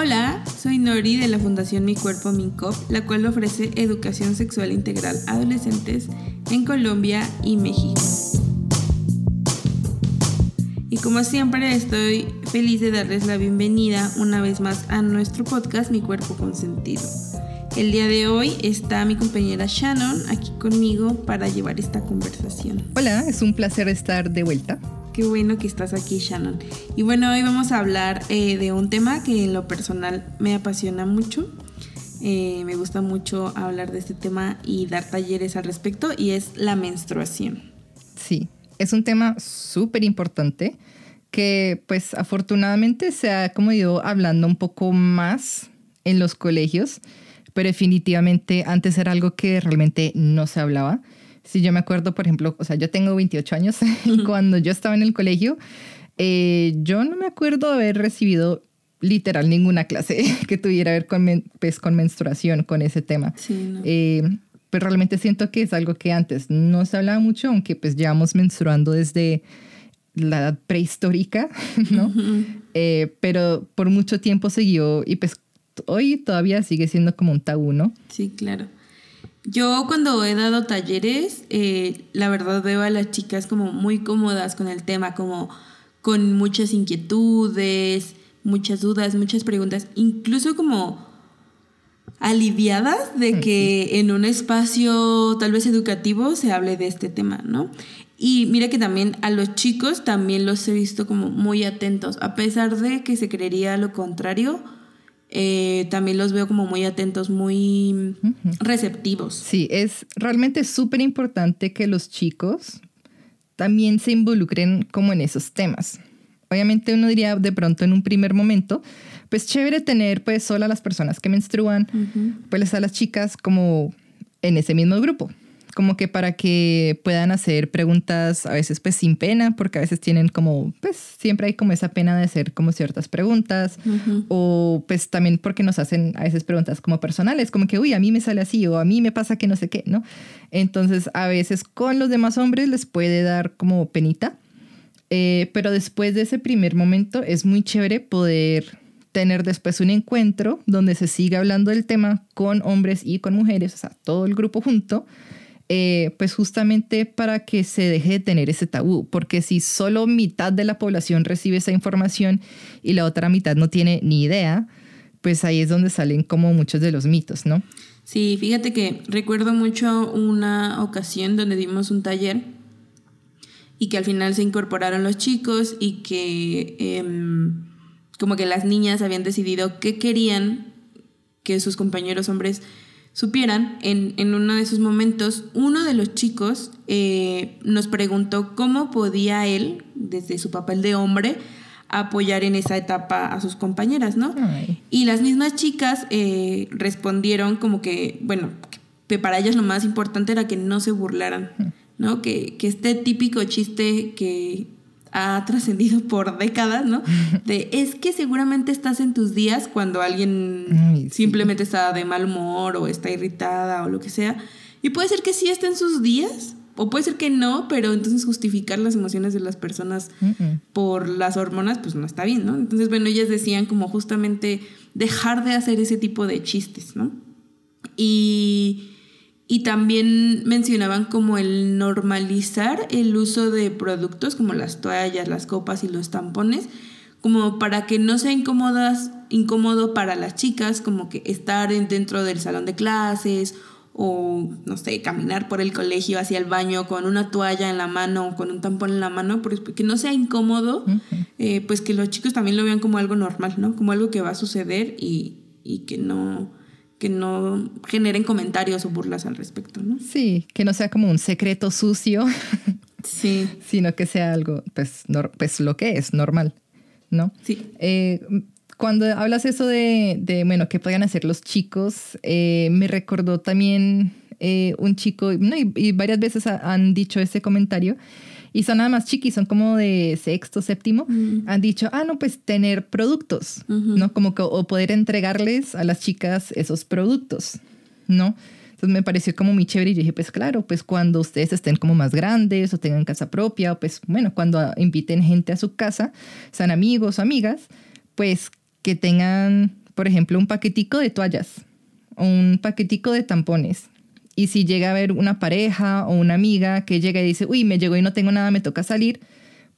Hola, soy Nori de la Fundación Mi Cuerpo Mincop, la cual ofrece educación sexual integral a adolescentes en Colombia y México. Y como siempre estoy feliz de darles la bienvenida una vez más a nuestro podcast Mi Cuerpo Consentido. El día de hoy está mi compañera Shannon aquí conmigo para llevar esta conversación. Hola, es un placer estar de vuelta. Qué bueno que estás aquí, Shannon. Y bueno, hoy vamos a hablar eh, de un tema que en lo personal me apasiona mucho. Eh, me gusta mucho hablar de este tema y dar talleres al respecto y es la menstruación. Sí, es un tema súper importante que pues afortunadamente se ha como ido hablando un poco más en los colegios, pero definitivamente antes era algo que realmente no se hablaba. Si yo me acuerdo, por ejemplo, o sea, yo tengo 28 años y cuando yo estaba en el colegio, eh, yo no me acuerdo haber recibido literal ninguna clase que tuviera que ver con, pues, con menstruación, con ese tema. Sí, eh, pero realmente siento que es algo que antes no se hablaba mucho, aunque pues llevamos menstruando desde la edad prehistórica, ¿no? Eh, pero por mucho tiempo siguió y pues hoy todavía sigue siendo como un tabú, ¿no? Sí, claro. Yo cuando he dado talleres, eh, la verdad veo a las chicas como muy cómodas con el tema, como con muchas inquietudes, muchas dudas, muchas preguntas, incluso como aliviadas de que en un espacio tal vez educativo se hable de este tema, ¿no? Y mira que también a los chicos también los he visto como muy atentos, a pesar de que se creería lo contrario, eh, también los veo como muy atentos, muy receptivos. Sí, es realmente súper importante que los chicos también se involucren como en esos temas. Obviamente uno diría de pronto en un primer momento, pues chévere tener pues solo a las personas que menstruan, pues a las chicas como en ese mismo grupo como que para que puedan hacer preguntas a veces pues sin pena, porque a veces tienen como, pues siempre hay como esa pena de hacer como ciertas preguntas, o pues también porque nos hacen a veces preguntas como personales, como que, uy, a mí me sale así, o a mí me pasa que no sé qué, ¿no? Entonces a veces con los demás hombres les puede dar como penita, eh, pero después de ese primer momento es muy chévere poder tener después un encuentro donde se siga hablando del tema con hombres y con mujeres, o sea, todo el grupo junto eh, pues justamente para que se deje de tener ese tabú, porque si solo mitad de la población recibe esa información y la otra mitad no tiene ni idea, pues ahí es donde salen como muchos de los mitos, ¿no? Sí, fíjate que recuerdo mucho una ocasión donde dimos un taller y que al final se incorporaron los chicos y que em, como que las niñas habían decidido qué querían que sus compañeros hombres supieran, en, en uno de esos momentos, uno de los chicos eh, nos preguntó cómo podía él, desde su papel de hombre, apoyar en esa etapa a sus compañeras, ¿no? Y las mismas chicas eh, respondieron como que, bueno, que para ellas lo más importante era que no se burlaran, ¿no? Que, que este típico chiste que ha trascendido por décadas, ¿no? De es que seguramente estás en tus días cuando alguien simplemente está de mal humor o está irritada o lo que sea. Y puede ser que sí esté en sus días, o puede ser que no, pero entonces justificar las emociones de las personas por las hormonas, pues no está bien, ¿no? Entonces, bueno, ellas decían como justamente dejar de hacer ese tipo de chistes, ¿no? Y y también mencionaban como el normalizar el uso de productos como las toallas, las copas y los tampones, como para que no sea incómodas, incómodo para las chicas, como que estar dentro del salón de clases o, no sé, caminar por el colegio hacia el baño con una toalla en la mano o con un tampón en la mano, que no sea incómodo, eh, pues que los chicos también lo vean como algo normal, ¿no? Como algo que va a suceder y, y que no que no generen comentarios o burlas al respecto, ¿no? Sí, que no sea como un secreto sucio, sí. sino que sea algo, pues, pues lo que es, normal, ¿no? Sí. Eh, cuando hablas eso de, de, bueno, qué podían hacer los chicos, eh, me recordó también eh, un chico, no, y, varias veces han dicho ese comentario, y son nada más chiquis, son como de sexto, séptimo, mm. han dicho, ah, no, pues tener productos, ¿no? Como que, o poder entregarles a las chicas esos productos, ¿no? Entonces me pareció como muy chévere y dije, pues claro, pues cuando ustedes estén como más grandes o tengan casa propia, o pues bueno, cuando inviten gente a su casa, sean amigos o amigas, pues que tengan por ejemplo, un paquetico de toallas o un paquetico de tampones. Y si llega a haber una pareja o una amiga que llega y dice, uy, me llegó y no tengo nada, me toca salir,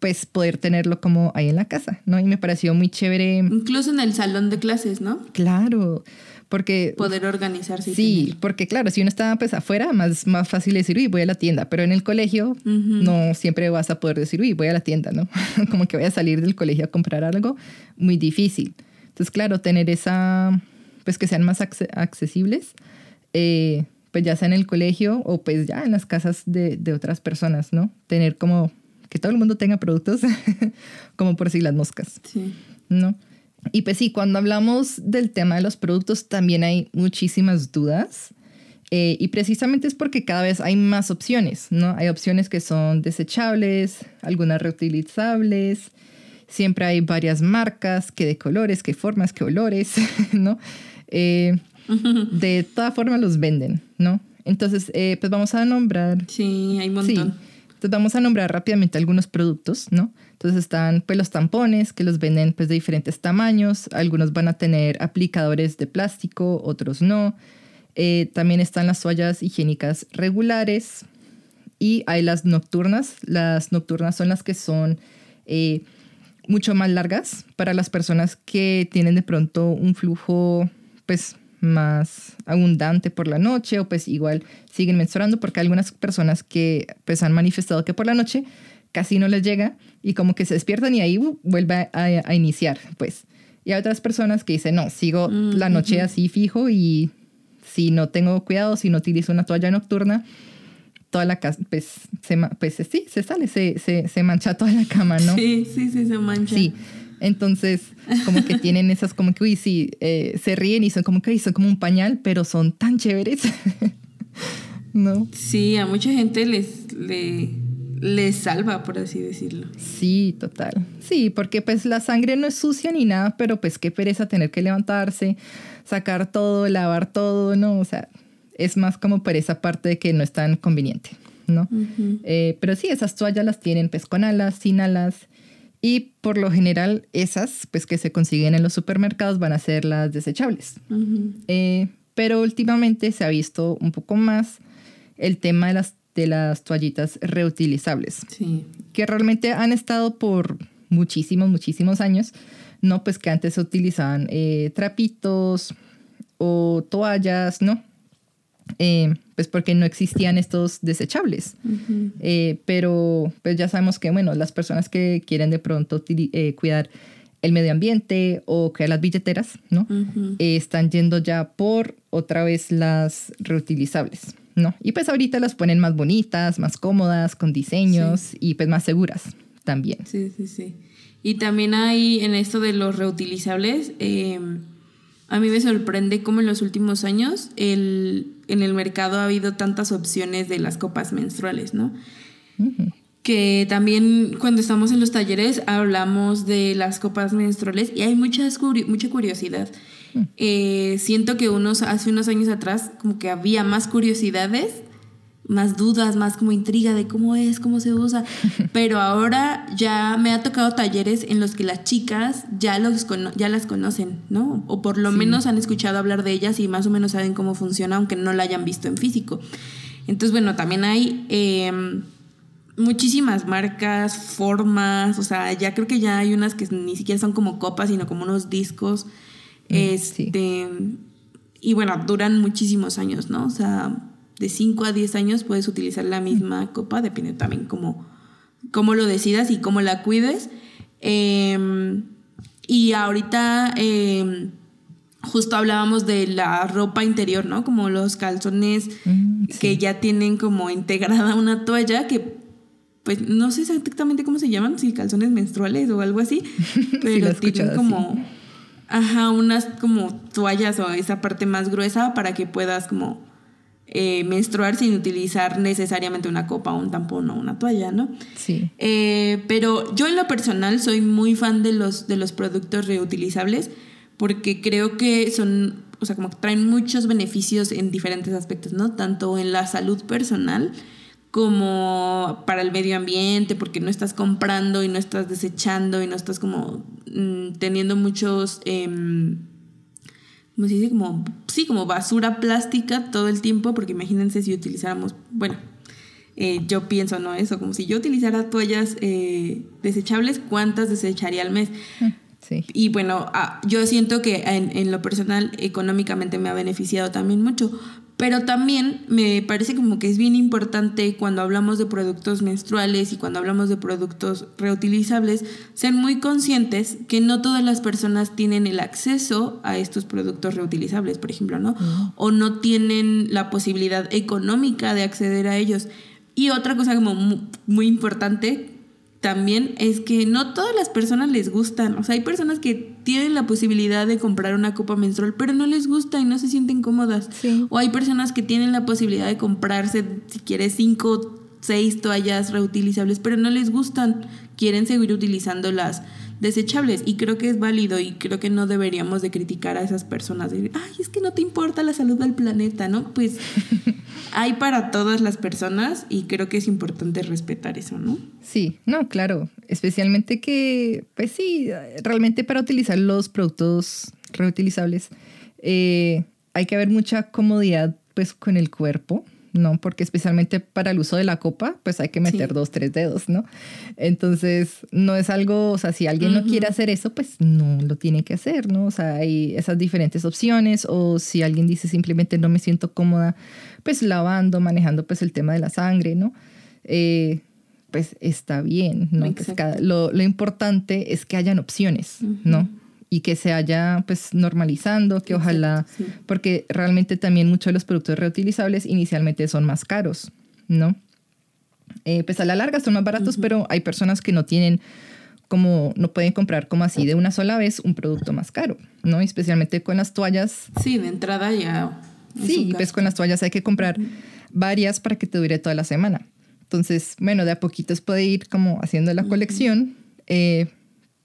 pues poder tenerlo como ahí en la casa, ¿no? Y me pareció muy chévere. Incluso en el salón de clases, ¿no? Claro, porque... Poder organizarse. Sí, porque claro, si uno está pues afuera, más, más fácil decir, uy, voy a la tienda, pero en el colegio no siempre vas a poder decir, uy, voy a la tienda, ¿no? como que voy a salir del colegio a comprar algo, muy difícil. Entonces, claro, tener esa, pues que sean más accesibles, eh, pues ya sea en el colegio o pues ya en las casas de, de otras personas, ¿no? Tener como que todo el mundo tenga productos, como por si las moscas. Sí. ¿No? Y pues sí, cuando hablamos del tema de los productos también hay muchísimas dudas. Eh, y precisamente es porque cada vez hay más opciones, ¿no? Hay opciones que son desechables, algunas reutilizables, siempre hay varias marcas, que de colores, que formas, que olores, ¿no? Eh, de toda forma los venden, ¿no? Entonces, eh, pues vamos a nombrar. Sí, hay un montón. Entonces vamos a nombrar rápidamente algunos productos, ¿no? Entonces están pues los tampones que los venden pues de diferentes tamaños, algunos van a tener aplicadores de plástico, otros no. Eh, también están las toallas higiénicas regulares y hay las nocturnas. Las nocturnas son las que son eh, mucho más largas para las personas que tienen de pronto un flujo pues más abundante por la noche o pues igual siguen menstruando porque hay algunas personas que pues han manifestado que por la noche casi no les llega y como que se despiertan y ahí uh, vuelve a, iniciar pues. Y hay otras personas que dicen, no, sigo mm, la noche así fijo y si no tengo cuidado, si no utilizo una toalla nocturna, toda la casa, pues, se, pues sí, se sale, se, se, se mancha toda la cama, ¿no? Sí, sí, sí, se mancha. Sí. Entonces, como que tienen esas, como que, uy, sí, eh, se ríen y son como que, son como un pañal, pero son tan chéveres. ¿No? Sí, a mucha gente les, les salva, por así decirlo. Sí, total. Sí, porque pues la sangre no es sucia ni nada, pero pues qué pereza tener que levantarse, sacar todo, lavar todo, ¿no? O sea, es más como por esa parte de que no es tan conveniente, ¿no? Eh, pero sí, esas toallas las tienen pues con alas, sin alas, y por lo general esas, pues que se consiguen en los supermercados, van a ser las desechables. Eh, pero últimamente se ha visto un poco más el tema de las, de las toallitas reutilizables, que realmente han estado por muchísimos, muchísimos años, ¿no? Pues que antes se utilizaban eh, trapitos o toallas, ¿no? Eh, pues porque no existían estos desechables. Eh, pero pues ya sabemos que, bueno, las personas que quieren de pronto eh, cuidar el medio ambiente o crear las billeteras, ¿no? están yendo ya por otra vez las reutilizables, ¿no? Y pues ahorita las ponen más bonitas, más cómodas, con diseños y pues más seguras también. Sí, sí, sí. Y también hay en esto de los reutilizables, a mí me sorprende cómo en los últimos años el, en el mercado ha habido tantas opciones de las copas menstruales, ¿no? Que también cuando estamos en los talleres hablamos de las copas menstruales y hay muchas, mucha curiosidad. Mm. Eh, siento que unos, hace unos años atrás como que había más curiosidades más dudas, más como intriga de cómo es, cómo se usa. Pero ahora ya me ha tocado talleres en los que las chicas ya, los ya las conocen, ¿no? O por lo menos han escuchado hablar de ellas y más o menos saben cómo funciona, aunque no la hayan visto en físico. Entonces, bueno, también hay em, muchísimas marcas, formas, o sea, ya creo que ya hay unas que ni siquiera son como copas, sino como unos discos. Mm, este, Y bueno, duran muchísimos años, ¿no? O sea, de 5 a 10 años puedes utilizar la misma copa, depende también cómo, cómo lo decidas y cómo la cuides. Em, y ahorita em, justo hablábamos de la ropa interior, ¿no? Como los calzones mm, que ya tienen como integrada una toalla que pues no sé exactamente cómo se llaman, si calzones menstruales o algo así, pero tienen como ajá, unas como toallas o esa parte más gruesa para que puedas como eh, menstruar sin utilizar necesariamente una copa, un tampón o una toalla, ¿no? Sí. Eh, pero yo en lo personal soy muy fan de los, de los productos reutilizables porque creo que son, o sea, como que traen muchos beneficios en diferentes aspectos, ¿no? Tanto en la salud personal como para el medio ambiente, porque no estás comprando y no estás desechando y no estás como mm, teniendo muchos... Em, como se dice, como, sí, como basura plástica todo el tiempo, porque imagínense si utilizáramos, bueno, eh, yo pienso, ¿no? Eso, como si yo utilizara toallas eh, desechables, ¿cuántas desecharía al mes? Mm, sí. Y bueno, ah, yo siento que en, en, lo personal económicamente me ha beneficiado también mucho, pero también me parece como que es bien importante cuando hablamos de productos menstruales y cuando hablamos de productos reutilizables, ser muy conscientes que no todas las personas tienen el acceso a estos productos reutilizables, por ejemplo, ¿no? O no tienen la posibilidad económica de acceder a ellos. Y otra cosa como muy importante también es que no todas las personas les gustan. O sea, hay personas que tienen la posibilidad de comprar una copa menstrual, pero no les gusta y no se sienten cómodas. O hay personas que tienen la posibilidad de comprarse, si quieres, cinco, seis toallas reutilizables, pero no les gustan. Quieren seguir utilizándolas desechables y creo que es válido y creo que no deberíamos de criticar a esas personas de, ay, es que no te importa la salud del planeta, ¿no? Pues hay para todas las personas y creo que es importante respetar eso, ¿no? Sí, no, claro, especialmente que, pues sí, realmente para utilizar los productos reutilizables eh, hay que haber mucha comodidad pues con el cuerpo, ¿no? Porque especialmente para el uso de la copa, pues hay que meter dos, tres dedos, ¿no? Entonces, no es algo, o sea, si alguien no quiere hacer eso, pues no lo tiene que hacer, ¿no? O sea, hay esas diferentes opciones, o si alguien dice simplemente no me siento cómoda, pues lavando, manejando pues el tema de la sangre, ¿no? Eh, pues está bien, ¿no? Pues lo, lo, importante es que hayan opciones, ¿no? Y que se haya pues normalizando, que ojalá, porque realmente también muchos de los productos reutilizables inicialmente son más caros, ¿no? Eh, pues a la larga son más baratos, pero hay personas que no tienen como, no pueden comprar como así de una sola vez un producto más caro, ¿no? Especialmente con las toallas. Sí, de entrada ya. Sí, pues con las toallas hay que comprar varias para que te dure toda la semana. Entonces, bueno, de a poquitos puede ir como haciendo la colección. Eh,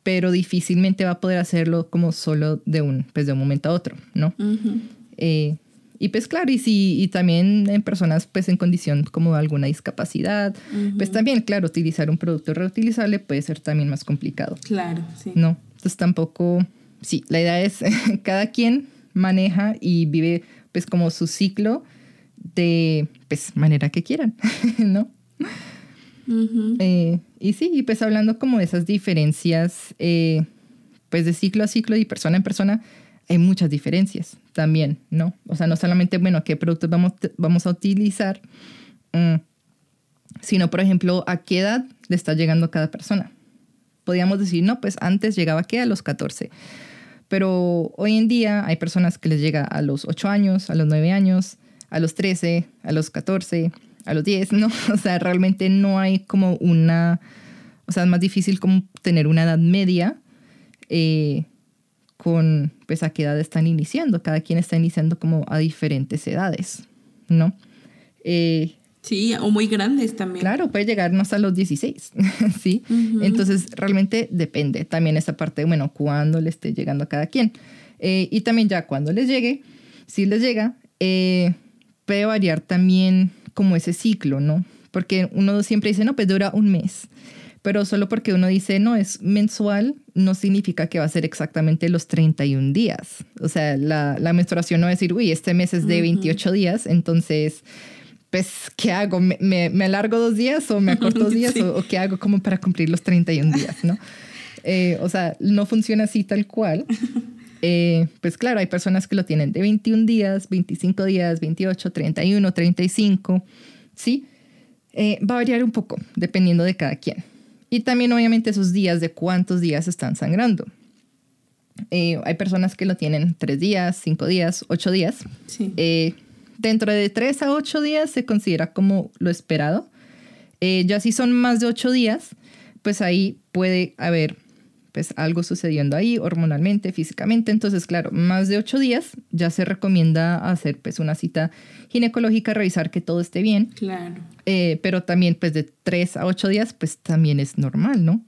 pero difícilmente va a poder hacerlo como solo de un, pues de un momento a otro, ¿no? Eh, y pues claro, y, si, y también en personas pues en condición como de alguna discapacidad, pues también, claro, utilizar un producto reutilizable puede ser también más complicado. Claro, sí. ¿No? Entonces tampoco, sí, la idea es cada quien maneja y vive pues como su ciclo de pues manera que quieran, ¿no? Eh, y sí, y pues hablando como de esas diferencias, eh, pues de ciclo a ciclo y persona en persona, hay muchas diferencias también, ¿no? O sea, no solamente, bueno, qué productos vamos, vamos a utilizar, mm, sino, por ejemplo, a qué edad le está llegando cada persona. Podríamos decir, no, pues antes llegaba que a los 14, pero hoy en día hay personas que les llega a los 8 años, a los 9 años, a los 13, a los 14, a los 10, ¿no? O sea, realmente no hay como una, o sea, es más difícil como tener una edad media eh, con, pues, a qué edad están iniciando. Cada quien está iniciando como a diferentes edades, ¿no? Eh, sí, o muy grandes también. Claro, puede llegarnos a los 16, ¿sí? Entonces, realmente depende también esa parte de, bueno, cuándo le esté llegando a cada quien. Eh, y también ya cuando les llegue, si les llega, puede variar también como ese ciclo, ¿no? Porque uno siempre dice, no, pues dura un mes. Pero solo porque uno dice, no, es mensual, no significa que va a ser exactamente los 31 días. O sea, la, la menstruación no va a decir, uy, este mes es de 28 días, entonces, pues, ¿qué hago? ¿Me, me, alargo dos días o me acorto dos días? o, qué hago como para cumplir los 31 días, no? Eh, o sea, no funciona así tal cual. Eh, pues claro, hay personas que lo tienen de 21 días, 25 días, 28, 31, 35, ¿sí? Eh, va a variar un poco dependiendo de cada quien. Y también obviamente esos días de cuántos días están sangrando. Eh, hay personas que lo tienen 3 días, 5 días, 8 días. Sí. dentro de 3 a 8 días se considera como lo esperado. ya si son más de 8 días, pues ahí puede haber pues algo sucediendo ahí hormonalmente, físicamente. Entonces, claro, más de ocho días ya se recomienda hacer pues una cita ginecológica, revisar que todo esté bien. Claro. Eh, pero también pues de tres a ocho días pues también es normal, ¿no?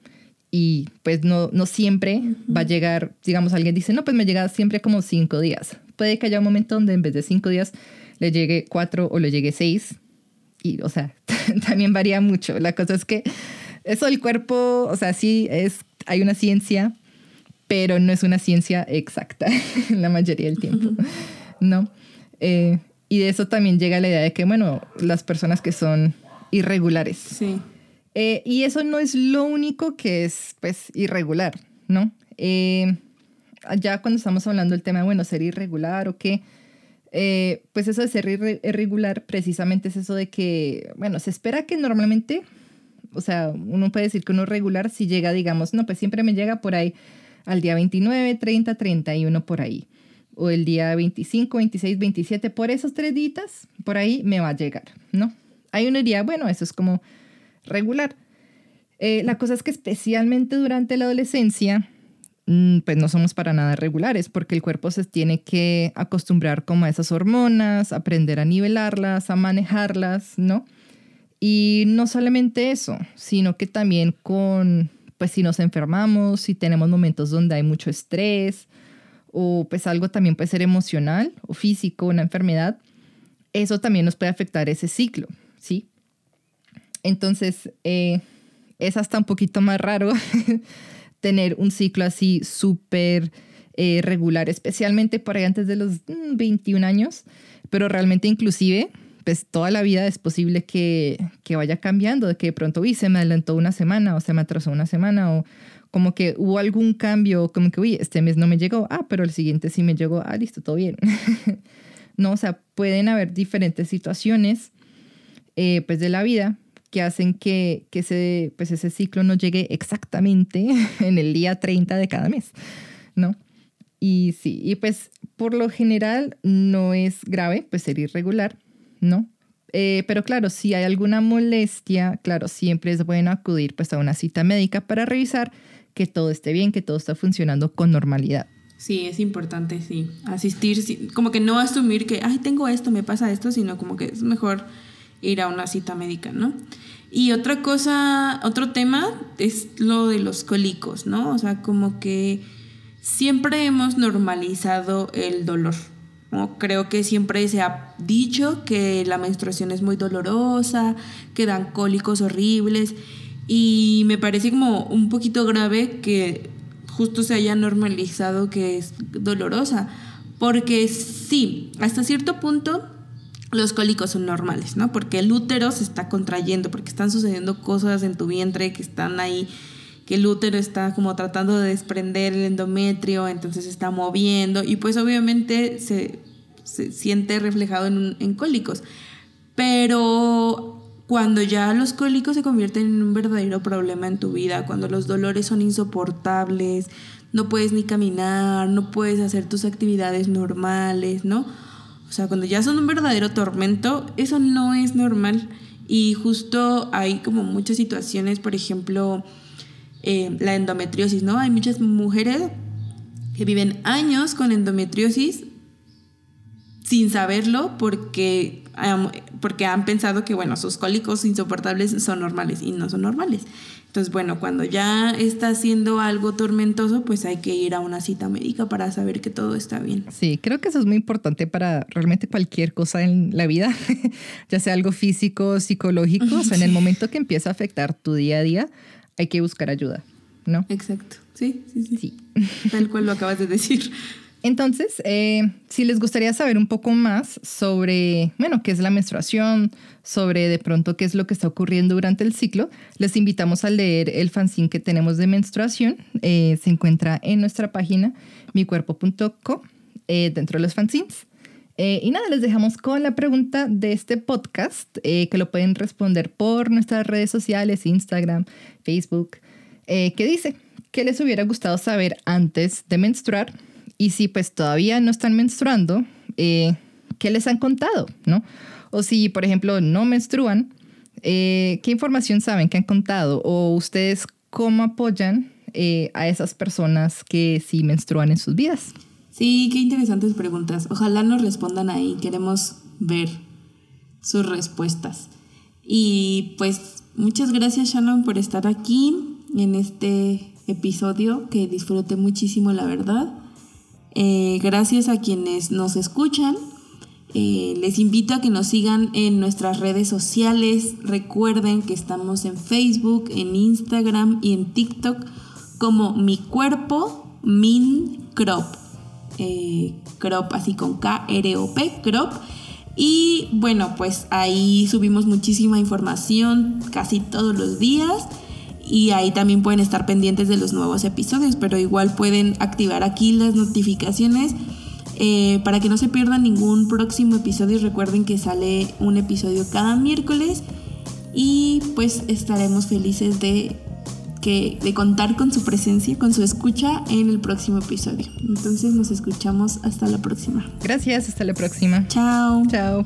Y pues no, no siempre va a llegar, digamos, alguien dice, no, pues me llega siempre como cinco días. Puede que haya un momento donde en vez de cinco días le llegue cuatro o le llegue seis. Y, o sea, también varía mucho. La cosa es que eso del cuerpo, o sea, sí es hay una ciencia, pero no es una ciencia exacta la mayoría del tiempo, ¿no? Eh, y de eso también llega la idea de que, bueno, las personas que son irregulares. Sí. Eh, y eso no es lo único que es, pues, irregular, ¿no? Eh, ya cuando estamos hablando del tema de, bueno, ser irregular o qué, eh, pues eso de ser irregular precisamente es eso de que, bueno, se espera que normalmente, o sea, uno puede decir que uno regular si llega, digamos, no, pues siempre me llega por ahí al día 29, 30, 31 por ahí. O el día 25, 26, 27, por esos tres días, por ahí me va a llegar, ¿no? Ahí uno diría, bueno, eso es como regular. Eh, la cosa es que especialmente durante la adolescencia, Mm, pues no somos para nada regulares, porque el cuerpo se tiene que acostumbrar como a esas hormonas, aprender a nivelarlas, a manejarlas, ¿no? Y no solamente eso, sino que también con, pues si nos enfermamos, si tenemos momentos donde hay mucho estrés, o pues algo también puede ser emocional o físico, una enfermedad, eso también nos puede afectar ese ciclo, ¿sí? Entonces, eh, es hasta un poquito más raro tener un ciclo así súper eh, regular, especialmente por ahí antes de los 21 mm, años, pero realmente inclusive, pues toda la vida es posible que, que vaya cambiando, de que de pronto, uy, se me adelantó una semana o se me atrasó una semana o como que hubo algún cambio, como que, uy, este mes no me llegó, ah, pero el siguiente sí me llegó, ah, listo, todo bien. no, o sea, pueden haber diferentes situaciones, eh, pues, de la vida que hacen que, que ese, pues ese ciclo no llegue exactamente en el día 30 de cada mes, ¿no? Y sí, y pues por lo general no es grave, pues ser irregular, ¿no? Eh, pero claro, si hay alguna molestia, claro, siempre es bueno acudir pues a una cita médica para revisar que todo esté bien, que todo está funcionando con normalidad. Sí, es importante, sí, asistir, como que no asumir que, ay, tengo esto, me pasa esto, sino como que es mejor ir a una cita médica, ¿no? Y otra cosa, otro tema es lo de los cólicos, ¿no? O sea, como que siempre hemos normalizado el dolor. Creo que siempre se ha dicho que la menstruación es muy dolorosa, que dan cólicos horribles y me parece como un poquito grave que justo se haya normalizado que es dolorosa, porque sí, hasta cierto punto los cólicos son normales, ¿no? Porque el útero se está contrayendo, porque están sucediendo cosas en tu vientre que están ahí, que el útero está como tratando de desprender el endometrio, entonces se está moviendo y pues obviamente se, siente reflejado en, en cólicos. Pero cuando ya los cólicos se convierten en un verdadero problema en tu vida, cuando los dolores son insoportables, no puedes ni caminar, no puedes hacer tus actividades normales, ¿no? O sea, cuando ya son un verdadero tormento, eso no es normal. Y justo hay como muchas situaciones, por ejemplo, eh, la endometriosis, ¿no? Hay muchas mujeres que viven años con endometriosis sin saberlo porque, porque han pensado que, bueno, sus cólicos insoportables son normales y no son normales. Entonces, bueno, cuando ya está haciendo algo tormentoso, pues hay que ir a una cita médica para saber que todo está bien. Sí, creo que eso es muy importante para realmente cualquier cosa en la vida, ya sea algo físico, psicológico, o sea, en el momento que empieza a afectar tu día a día, hay que buscar ayuda, ¿no? Exacto, sí, sí, sí. sí. Tal cual lo acabas de decir. Entonces, eh, si les gustaría saber un poco más sobre, bueno, qué es la menstruación, sobre de pronto qué es lo que está ocurriendo durante el ciclo, les invitamos a leer el fanzine que tenemos de menstruación. Eh, se encuentra en nuestra página micuerpo.co eh, dentro de los fanzines. Y nada, les dejamos con la pregunta de este podcast, que lo pueden responder por nuestras redes sociales, Instagram, Facebook, que dice, ¿qué les hubiera gustado saber antes de menstruar? Y si pues todavía no están menstruando, eh, ¿qué les han contado? ¿No? O si, por ejemplo, no menstruan, eh, ¿qué información saben que han contado? O ustedes cómo apoyan eh, a esas personas que sí menstruan en sus vidas. Sí, qué interesantes preguntas. Ojalá nos respondan ahí. Queremos ver sus respuestas. Y pues muchas gracias Shannon por estar aquí en este episodio que disfruté muchísimo, la verdad. Eh, gracias a quienes nos escuchan. Eh, les invito a que nos sigan en nuestras redes sociales. Recuerden que estamos en Facebook, en Instagram y en TikTok como Mi Cuerpo Min Crop. Eh, crop así con K-R-O-P, Crop. Y bueno, pues ahí subimos muchísima información casi todos los días y ahí también pueden estar pendientes de los nuevos episodios, pero igual pueden activar aquí las notificaciones eh, para que no se pierdan ningún próximo episodio. Recuerden que sale un episodio cada miércoles y pues estaremos felices de de contar con su presencia, con su escucha en el próximo episodio. Entonces nos escuchamos hasta la próxima. Gracias, hasta la próxima. Chao. Chao.